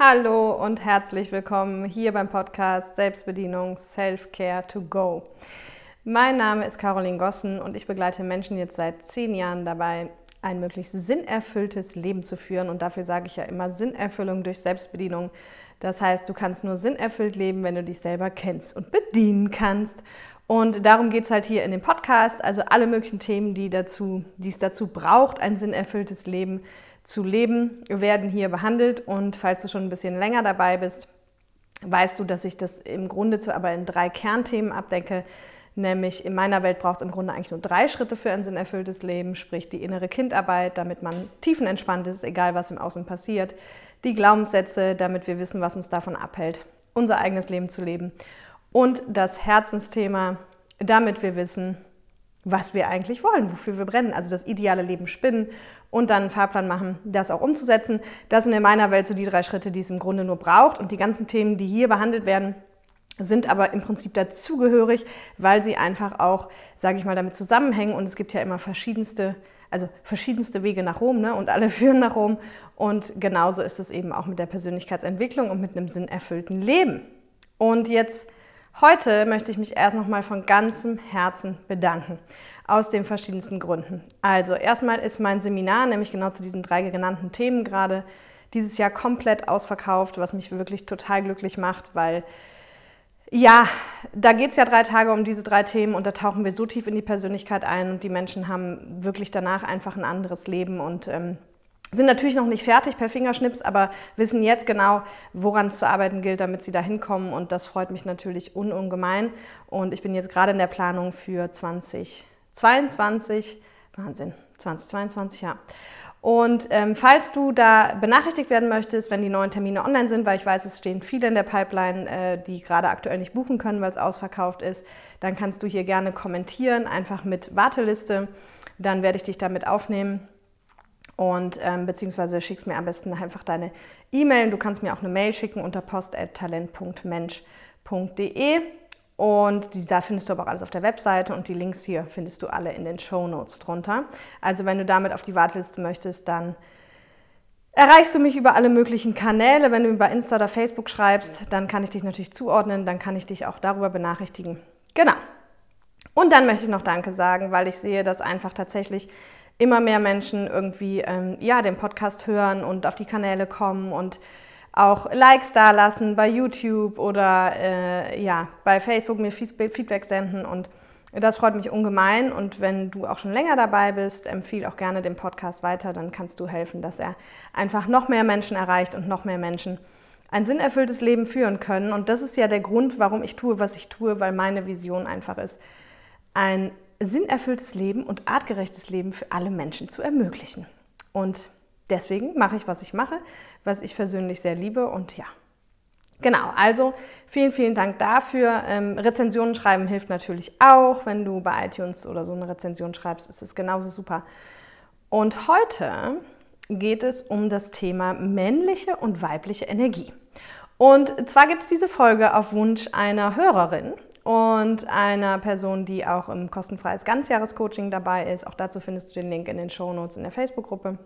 Hallo und herzlich willkommen hier beim Podcast Selbstbedienung Self-Care to Go. Mein Name ist Caroline Gossen und ich begleite Menschen jetzt seit zehn Jahren dabei, ein möglichst sinnerfülltes Leben zu führen. Und dafür sage ich ja immer Sinnerfüllung durch Selbstbedienung. Das heißt, du kannst nur sinnerfüllt leben, wenn du dich selber kennst und bedienen kannst. Und darum geht es halt hier in dem Podcast. Also alle möglichen Themen, die, dazu, die es dazu braucht, ein sinnerfülltes Leben zu leben, werden hier behandelt. Und falls du schon ein bisschen länger dabei bist, weißt du, dass ich das im Grunde aber in drei Kernthemen abdecke. Nämlich in meiner Welt braucht es im Grunde eigentlich nur drei Schritte für ein sinnerfülltes Leben, sprich die innere Kindarbeit, damit man tiefenentspannt ist, egal was im Außen passiert, die Glaubenssätze, damit wir wissen, was uns davon abhält, unser eigenes Leben zu leben und das Herzensthema, damit wir wissen, was wir eigentlich wollen, wofür wir brennen, also das ideale Leben spinnen und dann einen Fahrplan machen, das auch umzusetzen. Das sind in meiner Welt so die drei Schritte, die es im Grunde nur braucht. Und die ganzen Themen, die hier behandelt werden, sind aber im Prinzip dazugehörig, weil sie einfach auch, sage ich mal, damit zusammenhängen. Und es gibt ja immer verschiedenste, also verschiedenste Wege nach Rom ne? und alle führen nach Rom. Und genauso ist es eben auch mit der Persönlichkeitsentwicklung und mit einem sinnerfüllten Leben. Und jetzt Heute möchte ich mich erst nochmal von ganzem Herzen bedanken. Aus den verschiedensten Gründen. Also, erstmal ist mein Seminar, nämlich genau zu diesen drei genannten Themen gerade, dieses Jahr komplett ausverkauft, was mich wirklich total glücklich macht, weil ja, da geht es ja drei Tage um diese drei Themen und da tauchen wir so tief in die Persönlichkeit ein und die Menschen haben wirklich danach einfach ein anderes Leben und ähm, sind natürlich noch nicht fertig per Fingerschnips, aber wissen jetzt genau, woran es zu arbeiten gilt, damit sie da hinkommen. Und das freut mich natürlich unungemein. Und ich bin jetzt gerade in der Planung für 2022. Wahnsinn, 2022, ja. Und ähm, falls du da benachrichtigt werden möchtest, wenn die neuen Termine online sind, weil ich weiß, es stehen viele in der Pipeline, äh, die gerade aktuell nicht buchen können, weil es ausverkauft ist, dann kannst du hier gerne kommentieren, einfach mit Warteliste. Dann werde ich dich damit aufnehmen und ähm, beziehungsweise schickst mir am besten einfach deine E-Mail. Du kannst mir auch eine Mail schicken unter post.talent.mensch.de und da findest du aber auch alles auf der Webseite und die Links hier findest du alle in den Show Notes drunter. Also wenn du damit auf die Warteliste möchtest, dann erreichst du mich über alle möglichen Kanäle. Wenn du über Insta oder Facebook schreibst, dann kann ich dich natürlich zuordnen, dann kann ich dich auch darüber benachrichtigen. Genau. Und dann möchte ich noch Danke sagen, weil ich sehe, dass einfach tatsächlich immer mehr Menschen irgendwie ähm, ja, den Podcast hören und auf die Kanäle kommen und auch Likes da lassen bei YouTube oder äh, ja, bei Facebook mir Feedback senden und das freut mich ungemein und wenn du auch schon länger dabei bist, empfehle auch gerne den Podcast weiter, dann kannst du helfen, dass er einfach noch mehr Menschen erreicht und noch mehr Menschen ein sinnerfülltes Leben führen können. Und das ist ja der Grund, warum ich tue, was ich tue, weil meine Vision einfach ist, ein sinnerfülltes Leben und artgerechtes Leben für alle Menschen zu ermöglichen. Und deswegen mache ich, was ich mache, was ich persönlich sehr liebe und ja. Genau, also vielen, vielen Dank dafür. Ähm, Rezensionen schreiben hilft natürlich auch. Wenn du bei iTunes oder so eine Rezension schreibst, ist es genauso super. Und heute geht es um das Thema männliche und weibliche Energie. Und zwar gibt es diese Folge auf Wunsch einer Hörerin und einer Person, die auch im kostenfreies Ganzjahrescoaching dabei ist. Auch dazu findest du den Link in den Show Notes in der Facebook-Gruppe.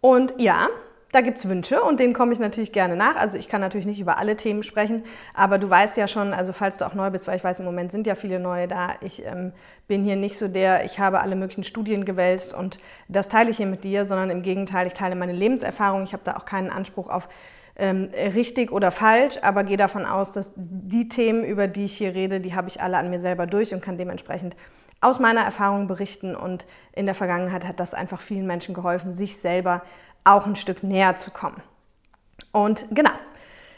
Und ja, da gibt es Wünsche und denen komme ich natürlich gerne nach. Also ich kann natürlich nicht über alle Themen sprechen, aber du weißt ja schon, also falls du auch neu bist, weil ich weiß, im Moment sind ja viele neue da, ich ähm, bin hier nicht so der, ich habe alle möglichen Studien gewälzt und das teile ich hier mit dir, sondern im Gegenteil, ich teile meine Lebenserfahrung. Ich habe da auch keinen Anspruch auf ähm, richtig oder falsch, aber gehe davon aus, dass die Themen, über die ich hier rede, die habe ich alle an mir selber durch und kann dementsprechend aus meiner Erfahrung berichten. Und in der Vergangenheit hat das einfach vielen Menschen geholfen, sich selber auch ein Stück näher zu kommen. Und genau,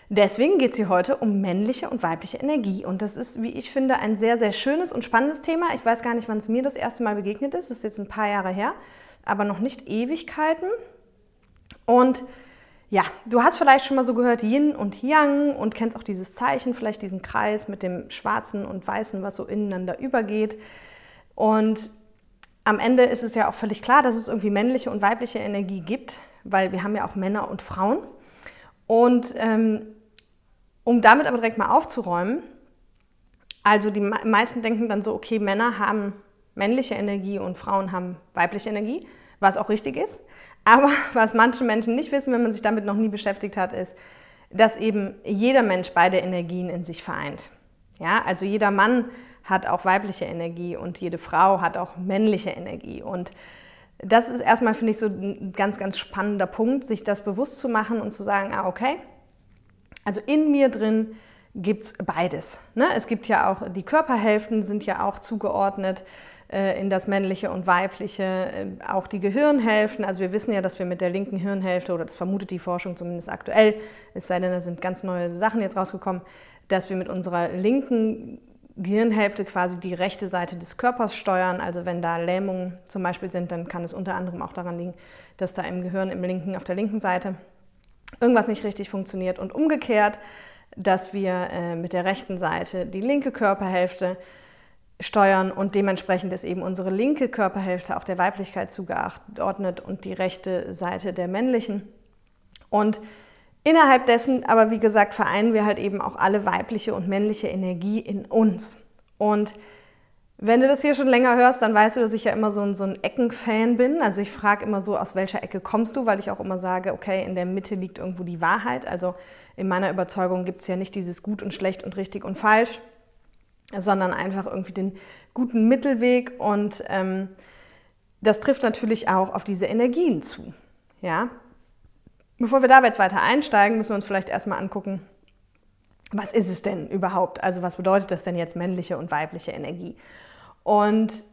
deswegen geht es hier heute um männliche und weibliche Energie. Und das ist, wie ich finde, ein sehr, sehr schönes und spannendes Thema. Ich weiß gar nicht, wann es mir das erste Mal begegnet ist. Das ist jetzt ein paar Jahre her, aber noch nicht Ewigkeiten. Und ja, du hast vielleicht schon mal so gehört Yin und Yang und kennst auch dieses Zeichen, vielleicht diesen Kreis mit dem Schwarzen und Weißen, was so ineinander übergeht. Und am Ende ist es ja auch völlig klar, dass es irgendwie männliche und weibliche Energie gibt, weil wir haben ja auch Männer und Frauen. Und ähm, um damit aber direkt mal aufzuräumen, also die meisten denken dann so, okay, Männer haben männliche Energie und Frauen haben weibliche Energie, was auch richtig ist. Aber was manche Menschen nicht wissen, wenn man sich damit noch nie beschäftigt hat, ist, dass eben jeder Mensch beide Energien in sich vereint. Ja, also jeder Mann hat auch weibliche Energie und jede Frau hat auch männliche Energie. Und das ist erstmal, finde ich, so ein ganz, ganz spannender Punkt, sich das bewusst zu machen und zu sagen, ah, okay, also in mir drin gibt es beides. Ne? Es gibt ja auch, die Körperhälften sind ja auch zugeordnet in das männliche und weibliche, äh, auch die Gehirnhälften. Also wir wissen ja, dass wir mit der linken Hirnhälfte, oder das vermutet die Forschung zumindest aktuell, es sei denn, da sind ganz neue Sachen jetzt rausgekommen, dass wir mit unserer linken Gehirnhälfte quasi die rechte Seite des Körpers steuern. Also wenn da Lähmungen zum Beispiel sind, dann kann es unter anderem auch daran liegen, dass da im Gehirn im linken, auf der linken Seite irgendwas nicht richtig funktioniert. Und umgekehrt, dass wir äh, mit der rechten Seite die linke Körperhälfte steuern und dementsprechend ist eben unsere linke Körperhälfte auch der Weiblichkeit zugeordnet und die rechte Seite der männlichen. Und innerhalb dessen, aber wie gesagt, vereinen wir halt eben auch alle weibliche und männliche Energie in uns. Und wenn du das hier schon länger hörst, dann weißt du, dass ich ja immer so ein, so ein Ecken-Fan bin. Also ich frage immer so, aus welcher Ecke kommst du, weil ich auch immer sage, okay, in der Mitte liegt irgendwo die Wahrheit. Also in meiner Überzeugung gibt es ja nicht dieses gut und schlecht und richtig und falsch, sondern einfach irgendwie den guten Mittelweg. Und ähm, das trifft natürlich auch auf diese Energien zu. Ja? Bevor wir da jetzt weiter einsteigen, müssen wir uns vielleicht erstmal angucken, was ist es denn überhaupt? Also was bedeutet das denn jetzt männliche und weibliche Energie? Und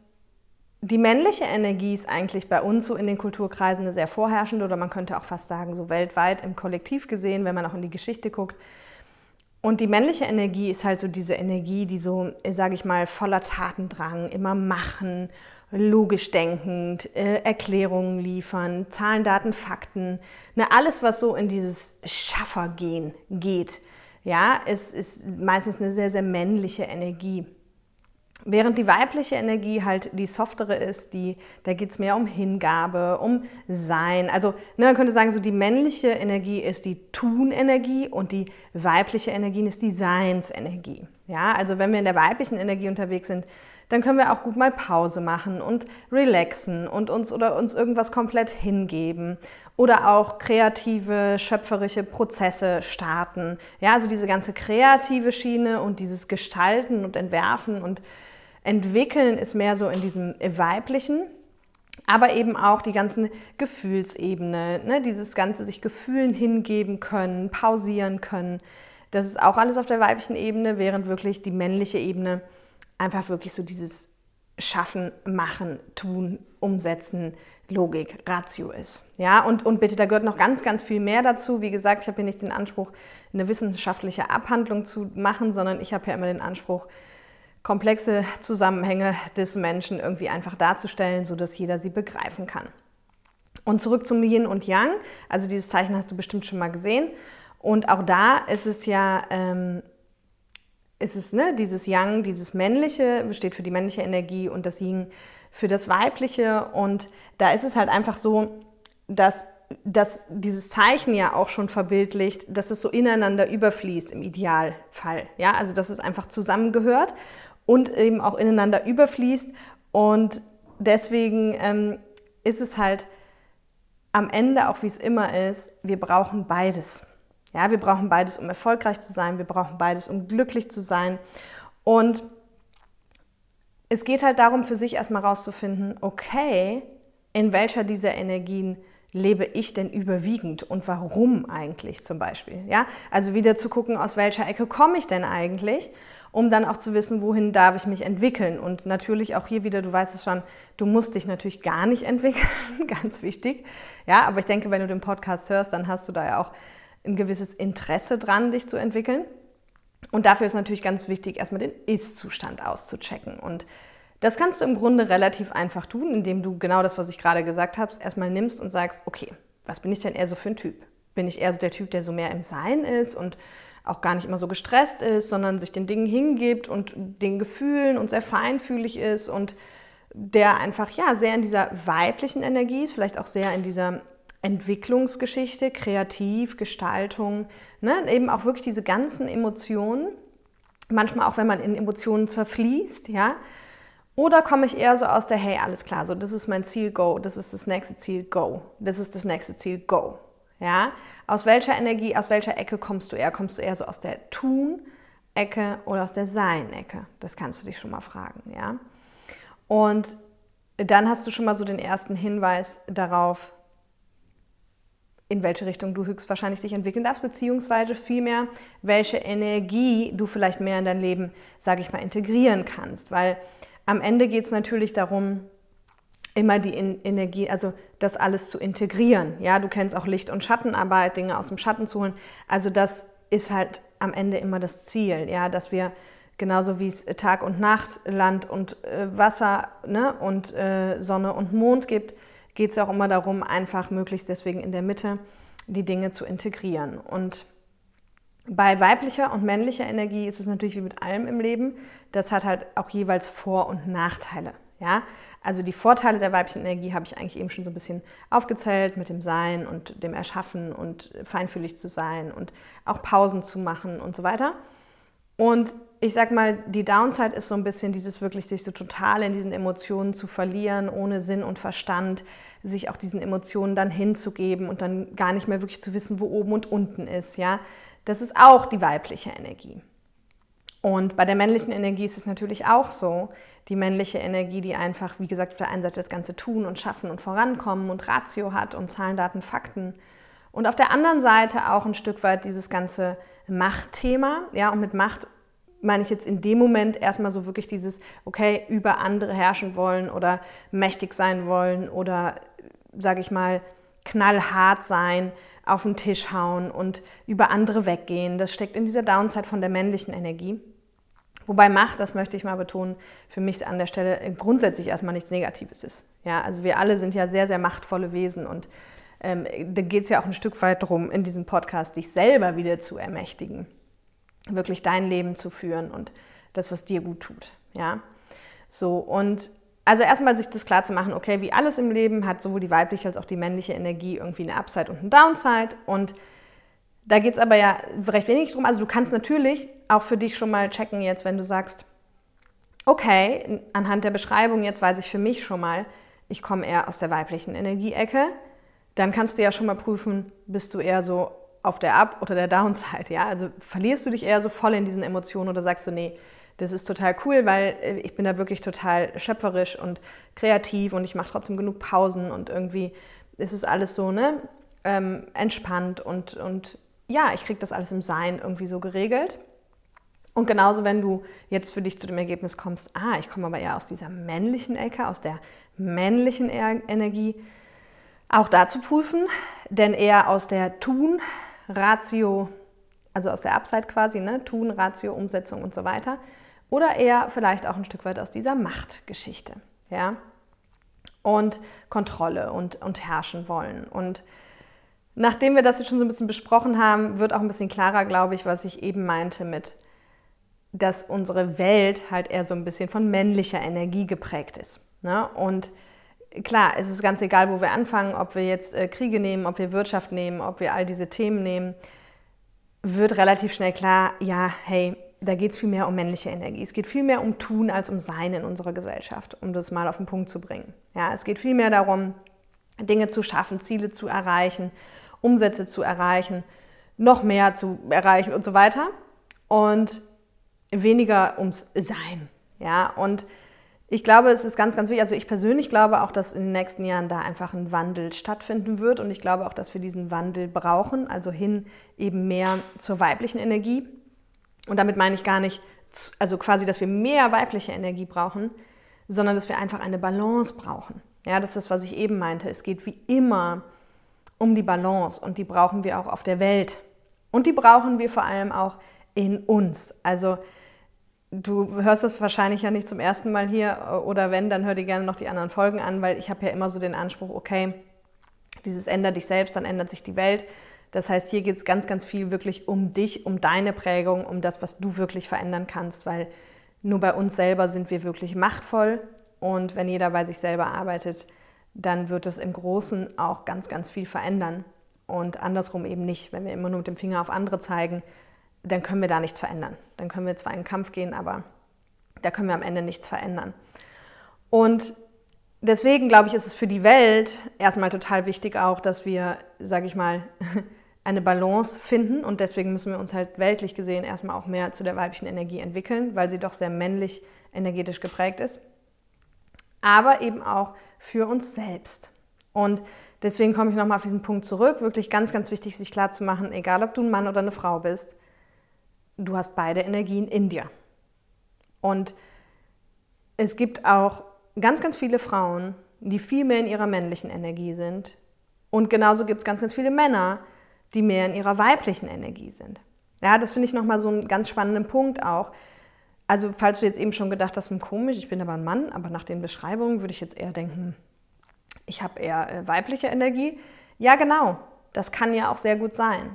die männliche Energie ist eigentlich bei uns so in den Kulturkreisen eine sehr vorherrschende oder man könnte auch fast sagen, so weltweit im Kollektiv gesehen, wenn man auch in die Geschichte guckt. Und die männliche Energie ist halt so diese Energie, die so, sage ich mal, voller Tatendrang, immer machen, logisch denkend, äh, Erklärungen liefern, Zahlen, Daten, Fakten, ne, alles, was so in dieses Schaffergehen geht, ja, ist, ist meistens eine sehr, sehr männliche Energie. Während die weibliche Energie halt die softere ist, die, da geht es mehr um Hingabe, um Sein. Also ne, man könnte sagen, so die männliche Energie ist die Tun-Energie und die weibliche Energie ist die Seinsenergie. Ja, also wenn wir in der weiblichen Energie unterwegs sind, dann können wir auch gut mal Pause machen und relaxen und uns oder uns irgendwas komplett hingeben oder auch kreative, schöpferische Prozesse starten. Ja, also diese ganze kreative Schiene und dieses Gestalten und Entwerfen und Entwickeln ist mehr so in diesem weiblichen, aber eben auch die ganzen Gefühlsebene, ne? dieses ganze sich Gefühlen hingeben können, pausieren können. Das ist auch alles auf der weiblichen Ebene, während wirklich die männliche Ebene einfach wirklich so dieses Schaffen, Machen, Tun, Umsetzen, Logik, Ratio ist. Ja, und, und bitte, da gehört noch ganz, ganz viel mehr dazu. Wie gesagt, ich habe hier nicht den Anspruch, eine wissenschaftliche Abhandlung zu machen, sondern ich habe ja immer den Anspruch, komplexe Zusammenhänge des Menschen irgendwie einfach darzustellen, sodass jeder sie begreifen kann. Und zurück zum Yin und Yang. Also dieses Zeichen hast du bestimmt schon mal gesehen. Und auch da ist es ja, ähm, ist es ne, dieses Yang, dieses männliche, besteht für die männliche Energie und das Yin für das weibliche. Und da ist es halt einfach so, dass dass dieses Zeichen ja auch schon verbildlicht, dass es so ineinander überfließt im Idealfall. Ja, also dass es einfach zusammengehört und eben auch ineinander überfließt. Und deswegen ähm, ist es halt am Ende, auch wie es immer ist, wir brauchen beides. Ja, wir brauchen beides, um erfolgreich zu sein, wir brauchen beides, um glücklich zu sein. Und es geht halt darum, für sich erstmal rauszufinden, okay, in welcher dieser Energien lebe ich denn überwiegend und warum eigentlich zum Beispiel? Ja, also wieder zu gucken, aus welcher Ecke komme ich denn eigentlich um dann auch zu wissen, wohin darf ich mich entwickeln. Und natürlich auch hier wieder, du weißt es schon, du musst dich natürlich gar nicht entwickeln, ganz wichtig. Ja, aber ich denke, wenn du den Podcast hörst, dann hast du da ja auch ein gewisses Interesse dran, dich zu entwickeln. Und dafür ist natürlich ganz wichtig, erstmal den Ist-Zustand auszuchecken. Und das kannst du im Grunde relativ einfach tun, indem du genau das, was ich gerade gesagt habe, erstmal nimmst und sagst, okay, was bin ich denn eher so für ein Typ? Bin ich eher so der Typ, der so mehr im Sein ist und auch gar nicht immer so gestresst ist, sondern sich den Dingen hingibt und den Gefühlen und sehr feinfühlig ist und der einfach ja sehr in dieser weiblichen Energie ist, vielleicht auch sehr in dieser Entwicklungsgeschichte, Kreativ, Gestaltung, ne? eben auch wirklich diese ganzen Emotionen, manchmal auch wenn man in Emotionen zerfließt, ja, Oder komme ich eher so aus der, hey, alles klar, so das ist mein Ziel, go, das ist das nächste Ziel, go, das ist das nächste Ziel, go. Ja? Aus welcher Energie, aus welcher Ecke kommst du eher? Kommst du eher so aus der Tun-Ecke oder aus der Sein-Ecke? Das kannst du dich schon mal fragen, ja? Und dann hast du schon mal so den ersten Hinweis darauf, in welche Richtung du höchstwahrscheinlich dich entwickeln darfst, beziehungsweise vielmehr, welche Energie du vielleicht mehr in dein Leben, sage ich mal, integrieren kannst. Weil am Ende geht es natürlich darum, immer die Energie, also das alles zu integrieren. Ja, du kennst auch Licht- und Schattenarbeit, Dinge aus dem Schatten zu holen. Also das ist halt am Ende immer das Ziel, ja, dass wir genauso wie es Tag und Nacht, Land und äh, Wasser ne, und äh, Sonne und Mond gibt, geht es auch immer darum, einfach möglichst deswegen in der Mitte die Dinge zu integrieren. Und bei weiblicher und männlicher Energie ist es natürlich wie mit allem im Leben. Das hat halt auch jeweils Vor- und Nachteile. Ja? Also die Vorteile der weiblichen Energie habe ich eigentlich eben schon so ein bisschen aufgezählt mit dem Sein und dem Erschaffen und feinfühlig zu sein und auch Pausen zu machen und so weiter. Und ich sag mal, die Downside ist so ein bisschen dieses wirklich sich so total in diesen Emotionen zu verlieren, ohne Sinn und Verstand, sich auch diesen Emotionen dann hinzugeben und dann gar nicht mehr wirklich zu wissen, wo oben und unten ist, ja. Das ist auch die weibliche Energie. Und bei der männlichen Energie ist es natürlich auch so, die männliche Energie, die einfach, wie gesagt, auf der einen Seite das Ganze tun und schaffen und vorankommen und Ratio hat und Zahlen, Daten, Fakten. Und auf der anderen Seite auch ein Stück weit dieses ganze Machtthema. Ja, und mit Macht meine ich jetzt in dem Moment erstmal so wirklich dieses, okay, über andere herrschen wollen oder mächtig sein wollen oder, sage ich mal, knallhart sein auf den Tisch hauen und über andere weggehen. Das steckt in dieser Downside von der männlichen Energie. Wobei Macht, das möchte ich mal betonen, für mich an der Stelle grundsätzlich erstmal nichts Negatives ist. Ja, also wir alle sind ja sehr, sehr machtvolle Wesen und ähm, da geht es ja auch ein Stück weit darum, in diesem Podcast dich selber wieder zu ermächtigen, wirklich dein Leben zu führen und das, was dir gut tut. Ja, so und also erstmal sich das klar zu machen, okay, wie alles im Leben hat sowohl die weibliche als auch die männliche Energie irgendwie eine Upside und eine Downside. Und da geht es aber ja recht wenig drum. Also du kannst natürlich auch für dich schon mal checken jetzt, wenn du sagst, okay, anhand der Beschreibung jetzt weiß ich für mich schon mal, ich komme eher aus der weiblichen Energieecke. Dann kannst du ja schon mal prüfen, bist du eher so auf der Up- oder der Downside, ja? Also verlierst du dich eher so voll in diesen Emotionen oder sagst du, nee, das ist total cool, weil äh, ich bin da wirklich total schöpferisch und kreativ und ich mache trotzdem genug Pausen und irgendwie ist es alles so ne, ähm, entspannt und, und ja, ich kriege das alles im Sein irgendwie so geregelt. Und genauso, wenn du jetzt für dich zu dem Ergebnis kommst, ah, ich komme aber eher aus dieser männlichen Ecke, aus der männlichen Energie, auch da zu prüfen, denn eher aus der Tun, Ratio, also aus der Upside quasi, ne, Tun, Ratio, Umsetzung und so weiter, oder eher vielleicht auch ein Stück weit aus dieser Machtgeschichte. Ja? Und Kontrolle und, und herrschen wollen. Und nachdem wir das jetzt schon so ein bisschen besprochen haben, wird auch ein bisschen klarer, glaube ich, was ich eben meinte mit, dass unsere Welt halt eher so ein bisschen von männlicher Energie geprägt ist. Ne? Und klar, es ist ganz egal, wo wir anfangen, ob wir jetzt äh, Kriege nehmen, ob wir Wirtschaft nehmen, ob wir all diese Themen nehmen, wird relativ schnell klar, ja, hey, da geht es viel mehr um männliche Energie. Es geht viel mehr um Tun als um Sein in unserer Gesellschaft, um das mal auf den Punkt zu bringen. Ja, es geht viel mehr darum, Dinge zu schaffen, Ziele zu erreichen, Umsätze zu erreichen, noch mehr zu erreichen und so weiter. Und weniger ums Sein. Ja, und ich glaube, es ist ganz, ganz wichtig. Also ich persönlich glaube auch, dass in den nächsten Jahren da einfach ein Wandel stattfinden wird. Und ich glaube auch, dass wir diesen Wandel brauchen, also hin eben mehr zur weiblichen Energie und damit meine ich gar nicht, also quasi, dass wir mehr weibliche Energie brauchen, sondern dass wir einfach eine Balance brauchen. Ja, das ist das, was ich eben meinte. Es geht wie immer um die Balance und die brauchen wir auch auf der Welt. Und die brauchen wir vor allem auch in uns. Also du hörst das wahrscheinlich ja nicht zum ersten Mal hier oder wenn, dann hör dir gerne noch die anderen Folgen an, weil ich habe ja immer so den Anspruch, okay, dieses ändert dich selbst, dann ändert sich die Welt. Das heißt, hier geht es ganz, ganz viel wirklich um dich, um deine Prägung, um das, was du wirklich verändern kannst, weil nur bei uns selber sind wir wirklich machtvoll und wenn jeder bei sich selber arbeitet, dann wird es im Großen auch ganz, ganz viel verändern und andersrum eben nicht. Wenn wir immer nur mit dem Finger auf andere zeigen, dann können wir da nichts verändern. Dann können wir zwar in den Kampf gehen, aber da können wir am Ende nichts verändern. Und deswegen glaube ich, ist es für die Welt erstmal total wichtig auch, dass wir, sage ich mal, eine Balance finden und deswegen müssen wir uns halt weltlich gesehen erstmal auch mehr zu der weiblichen Energie entwickeln, weil sie doch sehr männlich energetisch geprägt ist. Aber eben auch für uns selbst. Und deswegen komme ich nochmal auf diesen Punkt zurück. Wirklich ganz, ganz wichtig, sich klar zu machen, egal ob du ein Mann oder eine Frau bist, du hast beide Energien in dir. Und es gibt auch ganz, ganz viele Frauen, die viel mehr in ihrer männlichen Energie sind. Und genauso gibt es ganz, ganz viele Männer, die mehr in ihrer weiblichen Energie sind. Ja, das finde ich nochmal so einen ganz spannenden Punkt auch. Also, falls du jetzt eben schon gedacht hast, hm, komisch, ich bin aber ein Mann, aber nach den Beschreibungen würde ich jetzt eher denken, ich habe eher äh, weibliche Energie. Ja, genau, das kann ja auch sehr gut sein.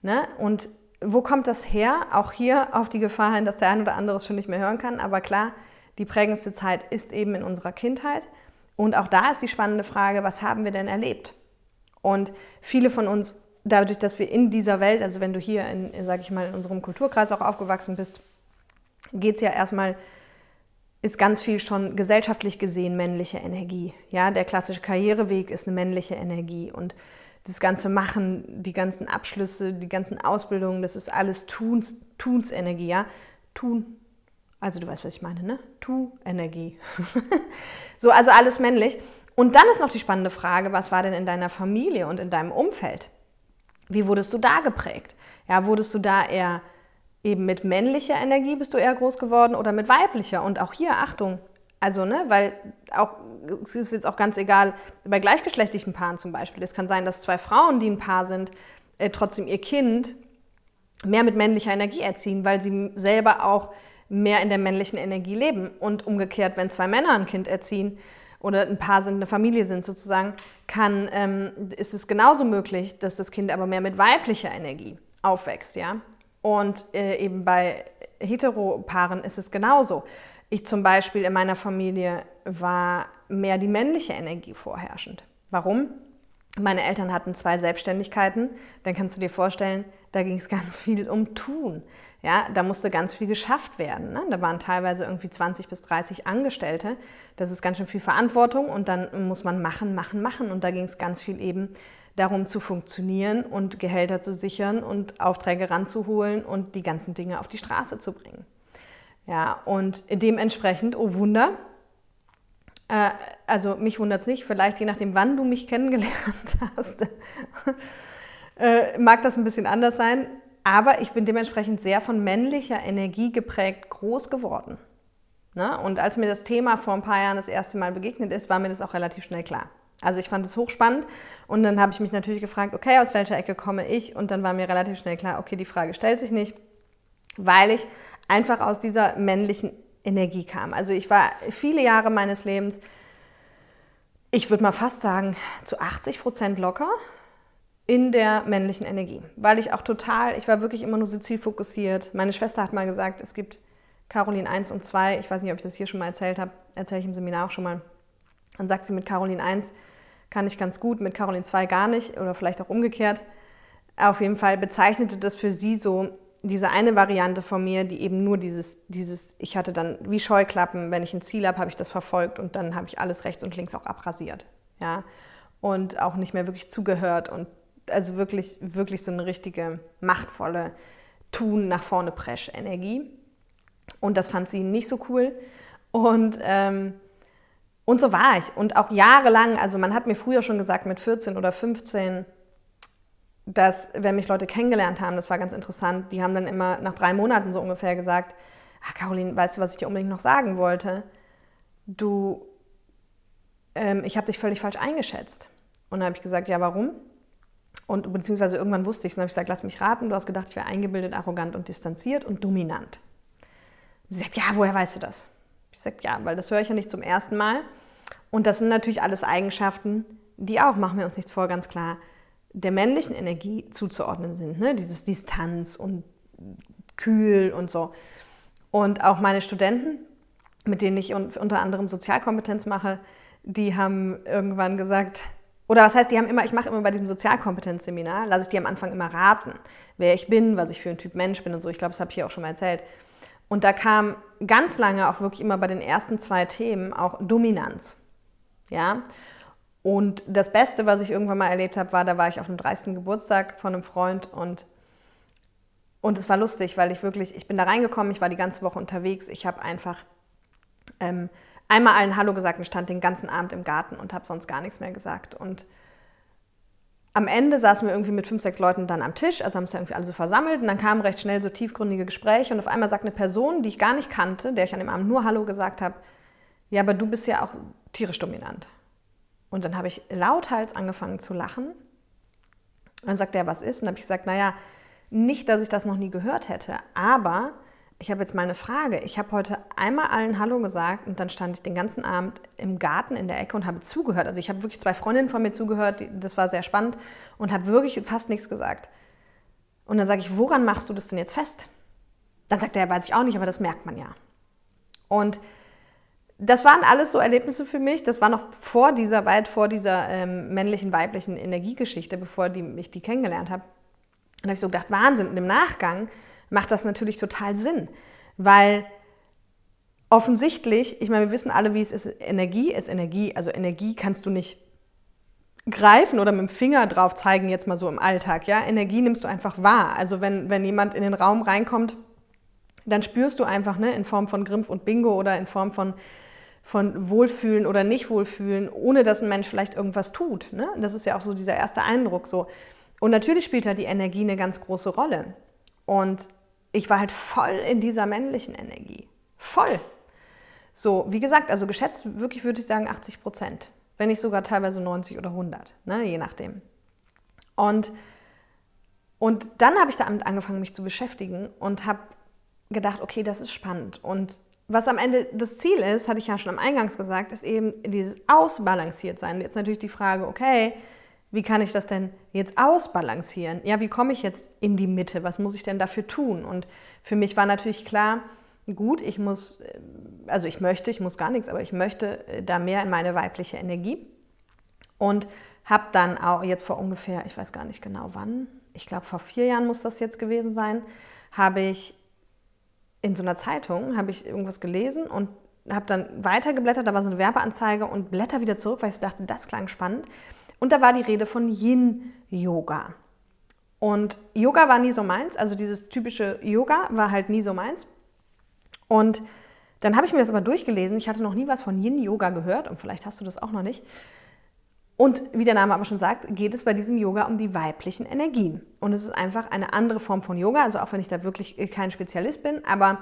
Ne? Und wo kommt das her? Auch hier auf die Gefahr hin, dass der ein oder andere es schon nicht mehr hören kann. Aber klar, die prägendste Zeit ist eben in unserer Kindheit. Und auch da ist die spannende Frage, was haben wir denn erlebt? Und viele von uns, dadurch, dass wir in dieser Welt, also wenn du hier in, sage ich mal, in unserem Kulturkreis auch aufgewachsen bist, geht es ja erstmal, ist ganz viel schon gesellschaftlich gesehen männliche Energie. Ja, der klassische Karriereweg ist eine männliche Energie und das ganze Machen, die ganzen Abschlüsse, die ganzen Ausbildungen, das ist alles Tuns, Tunsenergie, ja. Tun, also du weißt, was ich meine, ne? Tu-Energie. so, also alles männlich. Und dann ist noch die spannende Frage, was war denn in deiner Familie und in deinem Umfeld? Wie wurdest du da geprägt? Ja, wurdest du da eher eben mit männlicher Energie bist du eher groß geworden oder mit weiblicher? Und auch hier, Achtung, also, ne, weil auch, es ist jetzt auch ganz egal, bei gleichgeschlechtlichen Paaren zum Beispiel, es kann sein, dass zwei Frauen, die ein Paar sind, äh, trotzdem ihr Kind mehr mit männlicher Energie erziehen, weil sie selber auch mehr in der männlichen Energie leben. Und umgekehrt, wenn zwei Männer ein Kind erziehen oder ein Paar sind, eine Familie sind sozusagen, kann, ähm, ist es genauso möglich, dass das Kind aber mehr mit weiblicher Energie aufwächst. Ja? Und äh, eben bei Heteropaaren ist es genauso. Ich zum Beispiel in meiner Familie war mehr die männliche Energie vorherrschend. Warum? Meine Eltern hatten zwei Selbstständigkeiten. Dann kannst du dir vorstellen, da ging es ganz viel um Tun. Ja, da musste ganz viel geschafft werden. Ne? Da waren teilweise irgendwie 20 bis 30 Angestellte. Das ist ganz schön viel Verantwortung und dann muss man machen, machen, machen. Und da ging es ganz viel eben darum zu funktionieren und Gehälter zu sichern und Aufträge ranzuholen und die ganzen Dinge auf die Straße zu bringen. Ja, und dementsprechend, oh Wunder, äh, also mich wundert es nicht, vielleicht je nachdem, wann du mich kennengelernt hast, äh, mag das ein bisschen anders sein. Aber ich bin dementsprechend sehr von männlicher Energie geprägt groß geworden. Ne? Und als mir das Thema vor ein paar Jahren das erste Mal begegnet ist, war mir das auch relativ schnell klar. Also ich fand es hochspannend und dann habe ich mich natürlich gefragt, okay, aus welcher Ecke komme ich? Und dann war mir relativ schnell klar, okay, die Frage stellt sich nicht, weil ich einfach aus dieser männlichen Energie kam. Also ich war viele Jahre meines Lebens, ich würde mal fast sagen, zu 80 Prozent locker in der männlichen Energie, weil ich auch total, ich war wirklich immer nur so zielfokussiert. Meine Schwester hat mal gesagt, es gibt Caroline 1 und 2, ich weiß nicht, ob ich das hier schon mal erzählt habe, erzähle ich im Seminar auch schon mal. Dann sagt sie, mit Caroline 1 kann ich ganz gut, mit Caroline 2 gar nicht oder vielleicht auch umgekehrt. Auf jeden Fall bezeichnete das für sie so diese eine Variante von mir, die eben nur dieses, dieses, ich hatte dann wie Scheuklappen, wenn ich ein Ziel habe, habe ich das verfolgt und dann habe ich alles rechts und links auch abrasiert. Ja? Und auch nicht mehr wirklich zugehört und also wirklich, wirklich so eine richtige machtvolle Tun nach vorne Presch-Energie. Und das fand sie nicht so cool. Und, ähm, und so war ich. Und auch jahrelang, also man hat mir früher schon gesagt, mit 14 oder 15, dass, wenn mich Leute kennengelernt haben, das war ganz interessant, die haben dann immer nach drei Monaten so ungefähr gesagt, ach Caroline, weißt du, was ich dir unbedingt noch sagen wollte? Du, ähm, ich habe dich völlig falsch eingeschätzt. Und dann habe ich gesagt, ja, warum? Und beziehungsweise irgendwann wusste ich es, dann habe ich gesagt, lass mich raten, du hast gedacht, ich wäre eingebildet, arrogant und distanziert und dominant. Und sie sagt, ja, woher weißt du das? Ich sage, ja, weil das höre ich ja nicht zum ersten Mal. Und das sind natürlich alles Eigenschaften, die auch, machen wir uns nichts vor, ganz klar, der männlichen Energie zuzuordnen sind. Ne? Dieses Distanz und kühl und so. Und auch meine Studenten, mit denen ich unter anderem Sozialkompetenz mache, die haben irgendwann gesagt, oder was heißt, die haben immer, ich mache immer bei diesem Sozialkompetenzseminar, lasse ich die am Anfang immer raten, wer ich bin, was ich für ein Typ Mensch bin und so. Ich glaube, das habe ich hier auch schon mal erzählt. Und da kam ganz lange auch wirklich immer bei den ersten zwei Themen auch Dominanz. Ja. Und das Beste, was ich irgendwann mal erlebt habe, war, da war ich auf einem 30. Geburtstag von einem Freund und und es war lustig, weil ich wirklich, ich bin da reingekommen, ich war die ganze Woche unterwegs, ich habe einfach ähm, einmal allen Hallo gesagt und stand den ganzen Abend im Garten und habe sonst gar nichts mehr gesagt. Und am Ende saßen wir irgendwie mit fünf, sechs Leuten dann am Tisch, also haben sich irgendwie alle so versammelt und dann kamen recht schnell so tiefgründige Gespräche und auf einmal sagt eine Person, die ich gar nicht kannte, der ich an dem Abend nur Hallo gesagt habe, ja, aber du bist ja auch tierisch dominant. Und dann habe ich lauthals angefangen zu lachen. Und dann sagt er, was ist? Und dann habe ich gesagt, naja, nicht, dass ich das noch nie gehört hätte, aber ich habe jetzt mal eine Frage. Ich habe heute einmal allen Hallo gesagt und dann stand ich den ganzen Abend im Garten in der Ecke und habe zugehört. Also ich habe wirklich zwei Freundinnen von mir zugehört, das war sehr spannend und habe wirklich fast nichts gesagt. Und dann sage ich, woran machst du das denn jetzt fest? Dann sagt er, weiß ich auch nicht, aber das merkt man ja. Und das waren alles so Erlebnisse für mich. Das war noch vor dieser, weit vor dieser ähm, männlichen, weiblichen Energiegeschichte, bevor die, ich die kennengelernt habe. Und da habe ich so gedacht, Wahnsinn. Und im Nachgang macht das natürlich total Sinn, weil offensichtlich, ich meine, wir wissen alle, wie es ist, Energie ist Energie. Also Energie kannst du nicht greifen oder mit dem Finger drauf zeigen, jetzt mal so im Alltag. Ja? Energie nimmst du einfach wahr. Also wenn, wenn jemand in den Raum reinkommt, dann spürst du einfach ne, in Form von Grimpf und Bingo oder in Form von, von Wohlfühlen oder Nicht-Wohlfühlen, ohne dass ein Mensch vielleicht irgendwas tut. Ne? Das ist ja auch so dieser erste Eindruck. So. Und natürlich spielt da die Energie eine ganz große Rolle. Und ich war halt voll in dieser männlichen Energie. Voll. So, wie gesagt, also geschätzt wirklich würde ich sagen 80 Prozent. Wenn nicht sogar teilweise 90 oder 100, ne, je nachdem. Und, und dann habe ich damit angefangen, mich zu beschäftigen und habe gedacht, okay, das ist spannend. Und was am Ende das Ziel ist, hatte ich ja schon am Eingangs gesagt, ist eben dieses ausbalanciert sein. Jetzt natürlich die Frage, okay, wie kann ich das denn jetzt ausbalancieren? Ja, wie komme ich jetzt in die Mitte? Was muss ich denn dafür tun? Und für mich war natürlich klar, gut, ich muss, äh, also ich möchte, ich muss gar nichts, aber ich möchte äh, da mehr in meine weibliche Energie. Und habe dann auch jetzt vor ungefähr, ich weiß gar nicht genau wann, ich glaube vor vier Jahren muss das jetzt gewesen sein, habe ich in so einer Zeitung, habe ich irgendwas gelesen und habe dann weitergeblättert, da war so eine Werbeanzeige und blätter wieder zurück, weil ich dachte, das klang spannend. Und da war die Rede von Yin-Yoga. Und Yoga war nie so meins, also dieses typische Yoga war halt nie so meins. Und dann habe ich mir das aber durchgelesen. Ich hatte noch nie was von Yin-Yoga gehört und vielleicht hast du das auch noch nicht. Und wie der Name aber schon sagt, geht es bei diesem Yoga um die weiblichen Energien. Und es ist einfach eine andere Form von Yoga, also auch wenn ich da wirklich kein Spezialist bin, aber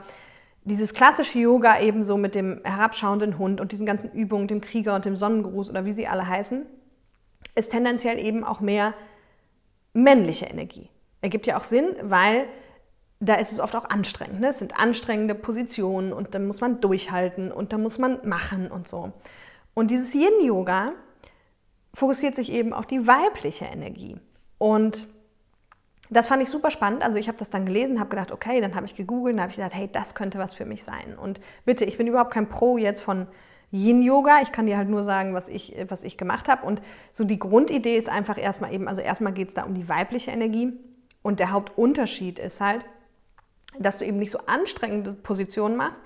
dieses klassische Yoga eben so mit dem herabschauenden Hund und diesen ganzen Übungen, dem Krieger und dem Sonnengruß oder wie sie alle heißen, ist tendenziell eben auch mehr männliche Energie. Ergibt ja auch Sinn, weil da ist es oft auch anstrengend. Ne? Es sind anstrengende Positionen und dann muss man durchhalten und dann muss man machen und so. Und dieses Yin-Yoga fokussiert sich eben auf die weibliche Energie. Und das fand ich super spannend. Also ich habe das dann gelesen, habe gedacht, okay, dann habe ich gegoogelt, dann habe ich gedacht, hey, das könnte was für mich sein. Und bitte, ich bin überhaupt kein Pro jetzt von Yin-Yoga. Ich kann dir halt nur sagen, was ich, was ich gemacht habe. Und so die Grundidee ist einfach erstmal eben, also erstmal geht es da um die weibliche Energie. Und der Hauptunterschied ist halt, dass du eben nicht so anstrengende Positionen machst,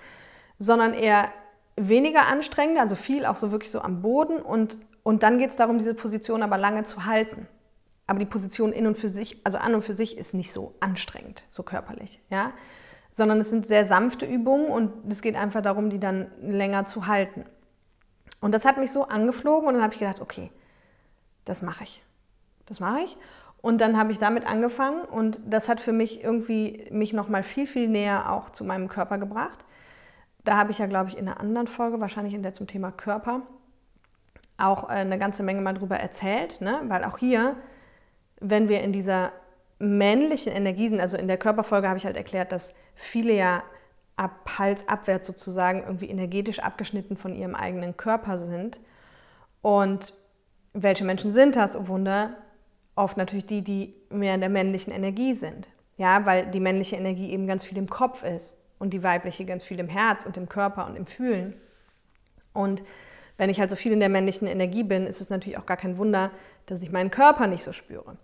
sondern eher weniger anstrengende, also viel auch so wirklich so am Boden. Und, und dann geht es darum, diese Position aber lange zu halten. Aber die Position in und für sich, also an und für sich, ist nicht so anstrengend, so körperlich. Ja? Sondern es sind sehr sanfte Übungen und es geht einfach darum, die dann länger zu halten. Und das hat mich so angeflogen und dann habe ich gedacht, okay, das mache ich. Das mache ich. Und dann habe ich damit angefangen und das hat für mich irgendwie mich noch mal viel viel näher auch zu meinem Körper gebracht. Da habe ich ja, glaube ich, in einer anderen Folge, wahrscheinlich in der zum Thema Körper, auch äh, eine ganze Menge mal drüber erzählt, ne? weil auch hier, wenn wir in dieser männlichen Energie sind, also in der Körperfolge habe ich halt erklärt, dass viele ja ab Hals abwärts sozusagen irgendwie energetisch abgeschnitten von ihrem eigenen Körper sind. Und welche Menschen sind das? Oh Wunder, oft natürlich die, die mehr in der männlichen Energie sind. Ja, weil die männliche Energie eben ganz viel im Kopf ist und die weibliche ganz viel im Herz und im Körper und im Fühlen. Und wenn ich halt so viel in der männlichen Energie bin, ist es natürlich auch gar kein Wunder, dass ich meinen Körper nicht so spüre.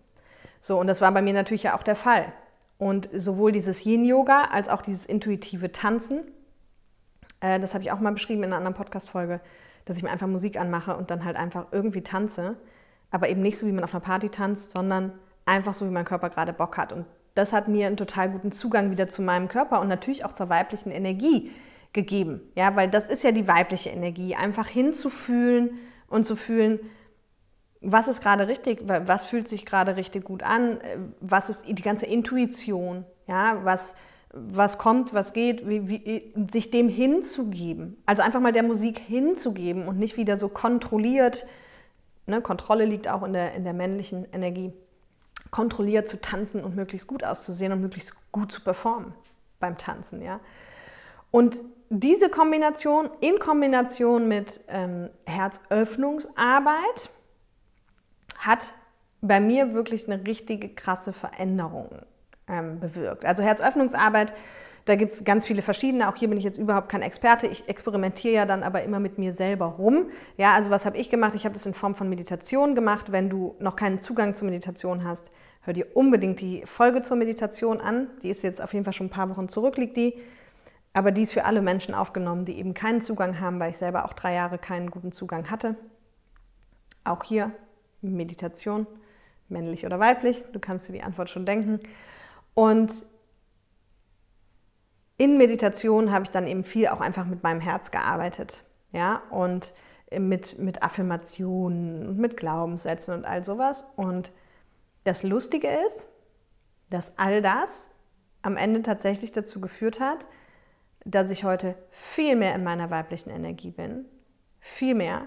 So, und das war bei mir natürlich ja auch der Fall. Und sowohl dieses Yin-Yoga als auch dieses intuitive Tanzen, äh, das habe ich auch mal beschrieben in einer anderen Podcast-Folge, dass ich mir einfach Musik anmache und dann halt einfach irgendwie tanze. Aber eben nicht so, wie man auf einer Party tanzt, sondern einfach so, wie mein Körper gerade Bock hat. Und das hat mir einen total guten Zugang wieder zu meinem Körper und natürlich auch zur weiblichen Energie gegeben. Ja, weil das ist ja die weibliche Energie, einfach hinzufühlen und zu fühlen, was ist gerade richtig, was fühlt sich gerade richtig gut an, was ist die ganze Intuition, ja, was, was kommt, was geht, wie, wie, sich dem hinzugeben. Also einfach mal der Musik hinzugeben und nicht wieder so kontrolliert, ne, Kontrolle liegt auch in der, in der männlichen Energie, kontrolliert zu tanzen und möglichst gut auszusehen und möglichst gut zu performen beim Tanzen, ja. Und diese Kombination in Kombination mit ähm, Herzöffnungsarbeit, hat bei mir wirklich eine richtige krasse Veränderung ähm, bewirkt. Also Herzöffnungsarbeit, da gibt es ganz viele verschiedene. Auch hier bin ich jetzt überhaupt kein Experte. Ich experimentiere ja dann aber immer mit mir selber rum. Ja, also was habe ich gemacht? Ich habe das in Form von Meditation gemacht. Wenn du noch keinen Zugang zur Meditation hast, hör dir unbedingt die Folge zur Meditation an. Die ist jetzt auf jeden Fall schon ein paar Wochen zurück, liegt die. Aber die ist für alle Menschen aufgenommen, die eben keinen Zugang haben, weil ich selber auch drei Jahre keinen guten Zugang hatte. Auch hier Meditation, männlich oder weiblich, du kannst dir die Antwort schon denken. Und in Meditation habe ich dann eben viel auch einfach mit meinem Herz gearbeitet. Ja, und mit, mit Affirmationen und mit Glaubenssätzen und all sowas. Und das Lustige ist, dass all das am Ende tatsächlich dazu geführt hat, dass ich heute viel mehr in meiner weiblichen Energie bin. Viel mehr.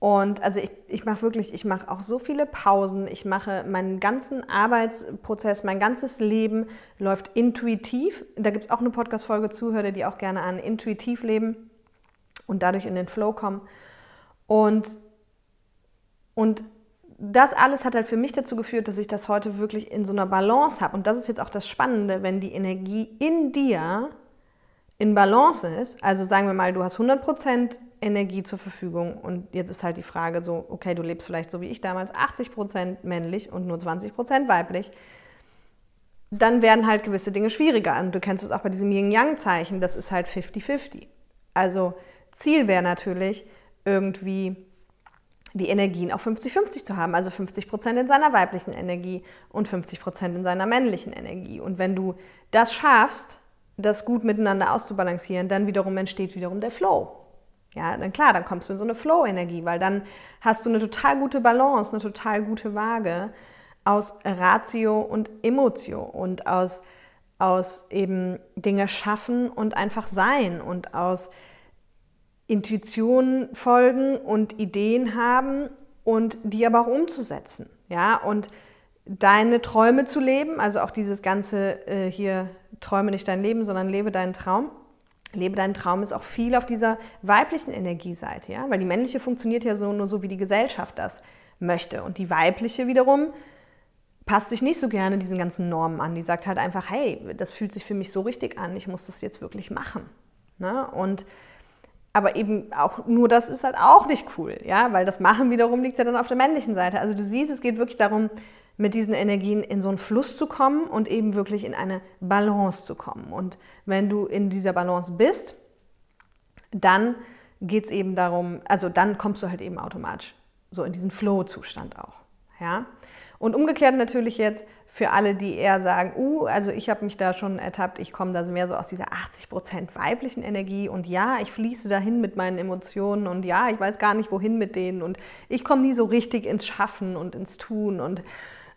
Und also ich, ich mache wirklich, ich mache auch so viele Pausen. Ich mache meinen ganzen Arbeitsprozess, mein ganzes Leben läuft intuitiv. Da gibt es auch eine Podcast-Folge zu, dir die auch gerne an. Intuitiv leben und dadurch in den Flow kommen. Und, und das alles hat halt für mich dazu geführt, dass ich das heute wirklich in so einer Balance habe. Und das ist jetzt auch das Spannende, wenn die Energie in dir in Balance ist. Also sagen wir mal, du hast 100 Prozent Energie zur Verfügung. Und jetzt ist halt die Frage so, okay, du lebst vielleicht so wie ich damals, 80% männlich und nur 20% weiblich. Dann werden halt gewisse Dinge schwieriger. Und du kennst es auch bei diesem Yin-Yang-Zeichen, das ist halt 50-50. Also Ziel wäre natürlich irgendwie die Energien auch 50-50 zu haben, also 50% in seiner weiblichen Energie und 50% in seiner männlichen Energie. Und wenn du das schaffst, das gut miteinander auszubalancieren, dann wiederum entsteht wiederum der Flow. Ja, dann klar, dann kommst du in so eine Flow-Energie, weil dann hast du eine total gute Balance, eine total gute Waage aus Ratio und Emotio und aus, aus eben Dinge schaffen und einfach sein und aus Intuition folgen und Ideen haben und die aber auch umzusetzen. Ja, und deine Träume zu leben, also auch dieses ganze äh, hier, träume nicht dein Leben, sondern lebe deinen Traum Lebe deinen Traum ist auch viel auf dieser weiblichen Energieseite, ja, weil die männliche funktioniert ja so, nur so, wie die Gesellschaft das möchte. Und die weibliche wiederum passt sich nicht so gerne diesen ganzen Normen an. Die sagt halt einfach, hey, das fühlt sich für mich so richtig an, ich muss das jetzt wirklich machen. Ne? Und aber eben auch nur das ist halt auch nicht cool, ja, weil das Machen wiederum liegt ja dann auf der männlichen Seite. Also du siehst, es geht wirklich darum, mit diesen Energien in so einen Fluss zu kommen und eben wirklich in eine Balance zu kommen. Und wenn du in dieser Balance bist, dann geht es eben darum, also dann kommst du halt eben automatisch so in diesen Flow-Zustand auch. Ja? Und umgekehrt natürlich jetzt für alle, die eher sagen, uh, also ich habe mich da schon ertappt, ich komme da mehr so aus dieser 80% weiblichen Energie und ja, ich fließe dahin mit meinen Emotionen und ja, ich weiß gar nicht, wohin mit denen und ich komme nie so richtig ins Schaffen und ins Tun und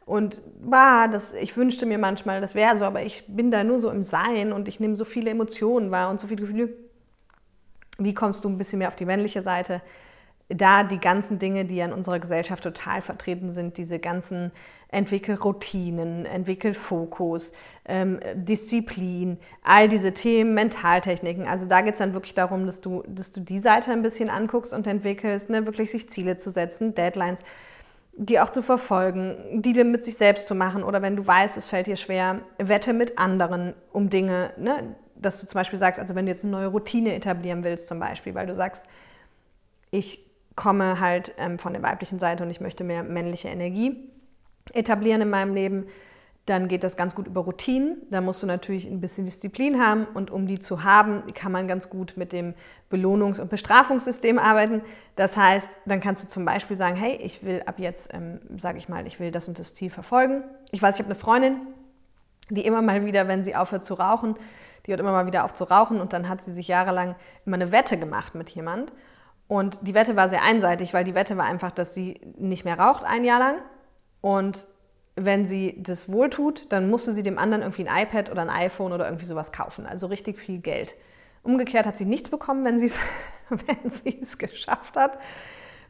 und bah, das, ich wünschte mir manchmal, das wäre so, aber ich bin da nur so im Sein und ich nehme so viele Emotionen wahr und so viele Gefühle. Wie kommst du ein bisschen mehr auf die männliche Seite? Da die ganzen Dinge, die in unserer Gesellschaft total vertreten sind, diese ganzen Entwickelroutinen, Entwickelfokus, ähm, Disziplin, all diese Themen, Mentaltechniken. Also da geht es dann wirklich darum, dass du, dass du die Seite ein bisschen anguckst und entwickelst, ne? wirklich sich Ziele zu setzen, Deadlines die auch zu verfolgen, die mit sich selbst zu machen oder wenn du weißt, es fällt dir schwer, wette mit anderen um Dinge, ne? dass du zum Beispiel sagst, also wenn du jetzt eine neue Routine etablieren willst zum Beispiel, weil du sagst, ich komme halt ähm, von der weiblichen Seite und ich möchte mehr männliche Energie etablieren in meinem Leben, dann geht das ganz gut über Routinen. Da musst du natürlich ein bisschen Disziplin haben und um die zu haben, kann man ganz gut mit dem Belohnungs- und Bestrafungssystem arbeiten. Das heißt, dann kannst du zum Beispiel sagen, hey, ich will ab jetzt, ähm, sage ich mal, ich will das und das Ziel verfolgen. Ich weiß, ich habe eine Freundin, die immer mal wieder, wenn sie aufhört zu rauchen, die hört immer mal wieder auf zu rauchen und dann hat sie sich jahrelang immer eine Wette gemacht mit jemand. Und die Wette war sehr einseitig, weil die Wette war einfach, dass sie nicht mehr raucht ein Jahr lang und wenn sie das wohltut, dann musste sie dem anderen irgendwie ein iPad oder ein iPhone oder irgendwie sowas kaufen. Also richtig viel Geld. Umgekehrt hat sie nichts bekommen, wenn sie es geschafft hat.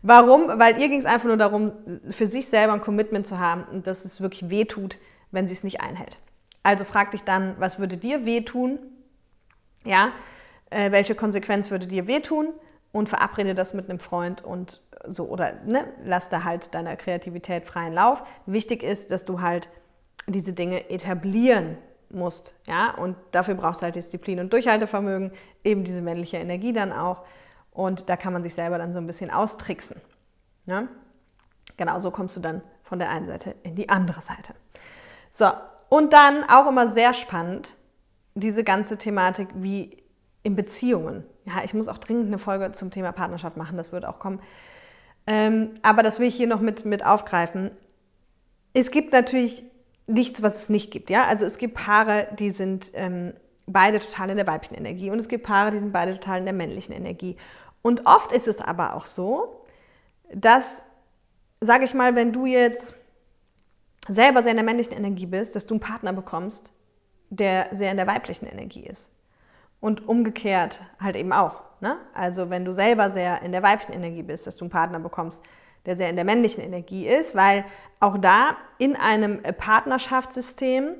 Warum? Weil ihr ging es einfach nur darum, für sich selber ein Commitment zu haben und dass es wirklich wehtut, wenn sie es nicht einhält. Also frag dich dann, was würde dir wehtun? Ja, äh, welche Konsequenz würde dir wehtun? Und verabrede das mit einem Freund und so oder ne, lass da halt deiner Kreativität freien Lauf. Wichtig ist, dass du halt diese Dinge etablieren musst, ja, und dafür brauchst du halt Disziplin und Durchhaltevermögen, eben diese männliche Energie dann auch und da kann man sich selber dann so ein bisschen austricksen. Ja? Genau, so kommst du dann von der einen Seite in die andere Seite. So, und dann auch immer sehr spannend, diese ganze Thematik wie in Beziehungen. Ja, ich muss auch dringend eine Folge zum Thema Partnerschaft machen, das wird auch kommen. Ähm, aber das will ich hier noch mit, mit aufgreifen. Es gibt natürlich nichts, was es nicht gibt. Ja? Also es gibt Paare, die sind ähm, beide total in der weiblichen Energie und es gibt Paare, die sind beide total in der männlichen Energie. Und oft ist es aber auch so, dass, sage ich mal, wenn du jetzt selber sehr in der männlichen Energie bist, dass du einen Partner bekommst, der sehr in der weiblichen Energie ist. Und umgekehrt halt eben auch. Ne? Also wenn du selber sehr in der weiblichen Energie bist, dass du einen Partner bekommst, der sehr in der männlichen Energie ist, weil auch da in einem Partnerschaftssystem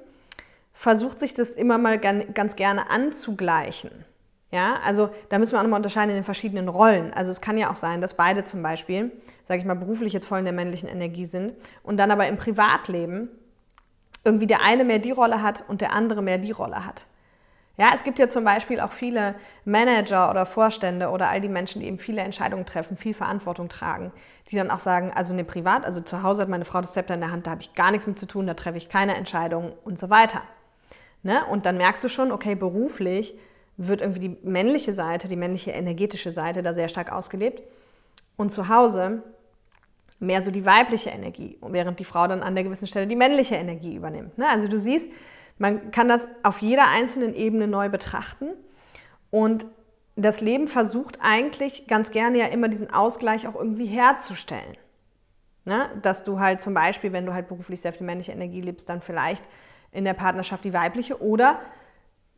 versucht sich das immer mal ganz gerne anzugleichen. Ja, also da müssen wir auch nochmal unterscheiden in den verschiedenen Rollen. Also es kann ja auch sein, dass beide zum Beispiel, sage ich mal, beruflich jetzt voll in der männlichen Energie sind und dann aber im Privatleben irgendwie der eine mehr die Rolle hat und der andere mehr die Rolle hat. Ja, es gibt ja zum Beispiel auch viele Manager oder Vorstände oder all die Menschen, die eben viele Entscheidungen treffen, viel Verantwortung tragen, die dann auch sagen, also ne privat, also zu Hause hat meine Frau das Zepter in der Hand, da habe ich gar nichts mit zu tun, da treffe ich keine Entscheidungen und so weiter. Ne? Und dann merkst du schon, okay, beruflich wird irgendwie die männliche Seite, die männliche energetische Seite da sehr stark ausgelebt und zu Hause mehr so die weibliche Energie, während die Frau dann an der gewissen Stelle die männliche Energie übernimmt. Ne? Also du siehst, man kann das auf jeder einzelnen Ebene neu betrachten und das Leben versucht eigentlich ganz gerne ja immer diesen Ausgleich auch irgendwie herzustellen. Ne? Dass du halt zum Beispiel, wenn du halt beruflich sehr viel männliche Energie lebst, dann vielleicht in der Partnerschaft die weibliche oder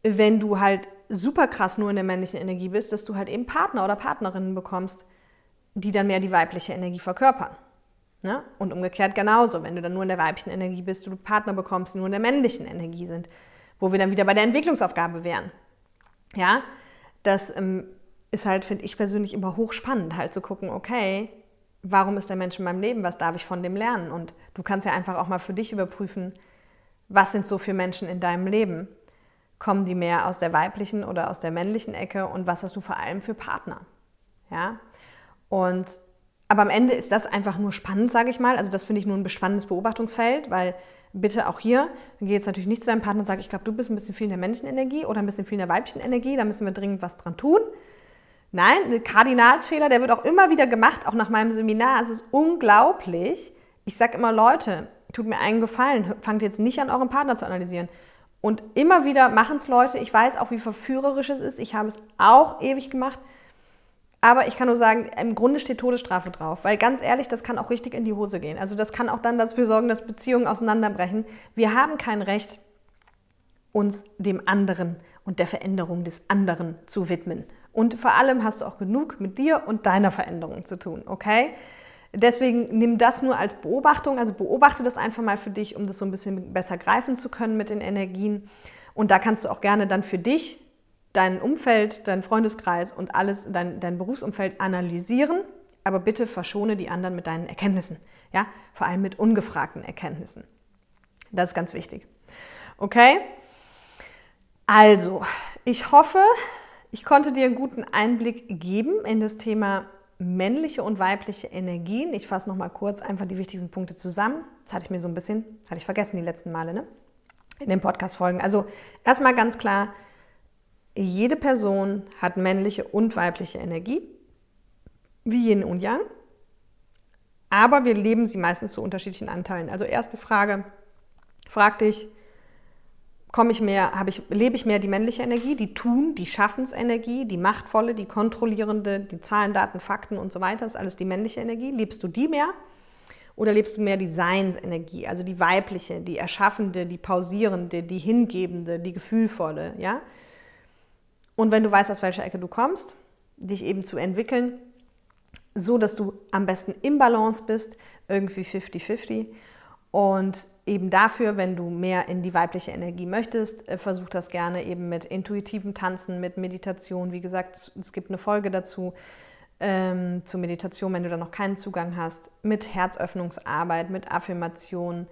wenn du halt super krass nur in der männlichen Energie bist, dass du halt eben Partner oder Partnerinnen bekommst, die dann mehr die weibliche Energie verkörpern. Ne? Und umgekehrt genauso, wenn du dann nur in der weiblichen Energie bist, du Partner bekommst, die nur in der männlichen Energie sind, wo wir dann wieder bei der Entwicklungsaufgabe wären. Ja, das ähm, ist halt, finde ich persönlich immer hochspannend, halt zu gucken, okay, warum ist der Mensch in meinem Leben, was darf ich von dem lernen? Und du kannst ja einfach auch mal für dich überprüfen, was sind so für Menschen in deinem Leben? Kommen die mehr aus der weiblichen oder aus der männlichen Ecke und was hast du vor allem für Partner? Ja, und aber am Ende ist das einfach nur spannend, sage ich mal. Also das finde ich nur ein spannendes Beobachtungsfeld, weil bitte auch hier, dann gehe jetzt natürlich nicht zu deinem Partner und sage, ich glaube, du bist ein bisschen viel in der männlichen Energie oder ein bisschen viel in der weiblichen Energie, da müssen wir dringend was dran tun. Nein, ein Kardinalsfehler, der wird auch immer wieder gemacht, auch nach meinem Seminar. Es ist unglaublich. Ich sage immer, Leute, tut mir einen Gefallen, fangt jetzt nicht an, euren Partner zu analysieren. Und immer wieder machen es Leute. Ich weiß auch, wie verführerisch es ist. Ich habe es auch ewig gemacht. Aber ich kann nur sagen, im Grunde steht Todesstrafe drauf. Weil ganz ehrlich, das kann auch richtig in die Hose gehen. Also das kann auch dann dafür sorgen, dass Beziehungen auseinanderbrechen. Wir haben kein Recht, uns dem anderen und der Veränderung des anderen zu widmen. Und vor allem hast du auch genug mit dir und deiner Veränderung zu tun, okay? Deswegen nimm das nur als Beobachtung, also beobachte das einfach mal für dich, um das so ein bisschen besser greifen zu können mit den Energien. Und da kannst du auch gerne dann für dich dein Umfeld, dein Freundeskreis und alles, dein, dein Berufsumfeld analysieren, aber bitte verschone die anderen mit deinen Erkenntnissen. Ja, vor allem mit ungefragten Erkenntnissen. Das ist ganz wichtig. Okay? Also, ich hoffe, ich konnte dir einen guten Einblick geben in das Thema männliche und weibliche Energien. Ich fasse noch mal kurz einfach die wichtigsten Punkte zusammen. Das hatte ich mir so ein bisschen, hatte ich vergessen die letzten Male, ne? in den Podcast-Folgen. Also erstmal ganz klar, jede Person hat männliche und weibliche Energie, wie Yin und Yang, aber wir leben sie meistens zu unterschiedlichen Anteilen. Also erste Frage, frag dich, komme ich mehr, habe ich, lebe ich mehr die männliche Energie, die Tun, die Schaffensenergie, die machtvolle, die kontrollierende, die Zahlen, Daten, Fakten und so weiter, ist alles die männliche Energie. Lebst du die mehr? Oder lebst du mehr die Seinsenergie, also die weibliche, die erschaffende, die pausierende, die hingebende, die gefühlvolle, ja? Und wenn du weißt, aus welcher Ecke du kommst, dich eben zu entwickeln, so dass du am besten im Balance bist, irgendwie 50-50 und eben dafür, wenn du mehr in die weibliche Energie möchtest, äh, versuch das gerne eben mit intuitivem Tanzen, mit Meditation. Wie gesagt, es gibt eine Folge dazu ähm, zur Meditation, wenn du da noch keinen Zugang hast, mit Herzöffnungsarbeit, mit Affirmationen.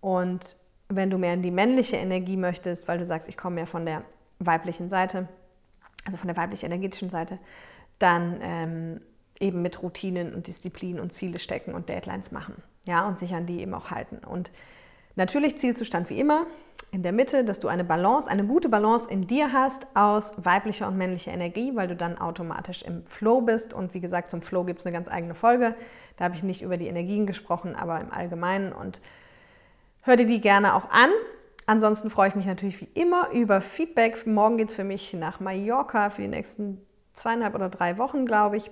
Und wenn du mehr in die männliche Energie möchtest, weil du sagst, ich komme mehr von der weiblichen Seite, also von der weiblich energetischen Seite, dann ähm, eben mit Routinen und Disziplin und Ziele stecken und Deadlines machen. Ja, und sich an die eben auch halten. Und Natürlich Zielzustand wie immer in der Mitte, dass du eine Balance, eine gute Balance in dir hast aus weiblicher und männlicher Energie, weil du dann automatisch im Flow bist. Und wie gesagt, zum Flow gibt es eine ganz eigene Folge. Da habe ich nicht über die Energien gesprochen, aber im Allgemeinen. Und hör dir die gerne auch an. Ansonsten freue ich mich natürlich wie immer über Feedback. Morgen geht es für mich nach Mallorca für die nächsten zweieinhalb oder drei Wochen, glaube ich.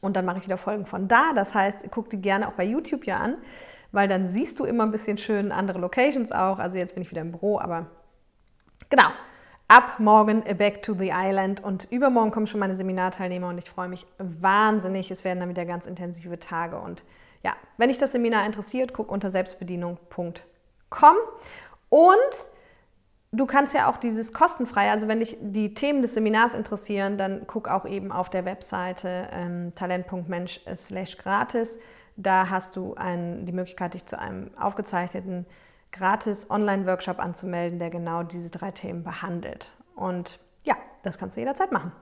Und dann mache ich wieder Folgen von da. Das heißt, guck die gerne auch bei YouTube ja an weil dann siehst du immer ein bisschen schön andere Locations auch. Also jetzt bin ich wieder im Büro, aber genau. Ab morgen back to the island und übermorgen kommen schon meine Seminarteilnehmer und ich freue mich wahnsinnig. Es werden dann wieder ganz intensive Tage und ja, wenn dich das Seminar interessiert, guck unter selbstbedienung.com und du kannst ja auch dieses kostenfrei, also wenn dich die Themen des Seminars interessieren, dann guck auch eben auf der Webseite ähm, talent.mensch gratis da hast du ein, die Möglichkeit, dich zu einem aufgezeichneten gratis Online-Workshop anzumelden, der genau diese drei Themen behandelt. Und ja, das kannst du jederzeit machen.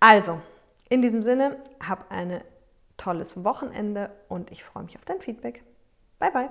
Also, in diesem Sinne, hab ein tolles Wochenende und ich freue mich auf dein Feedback. Bye, bye.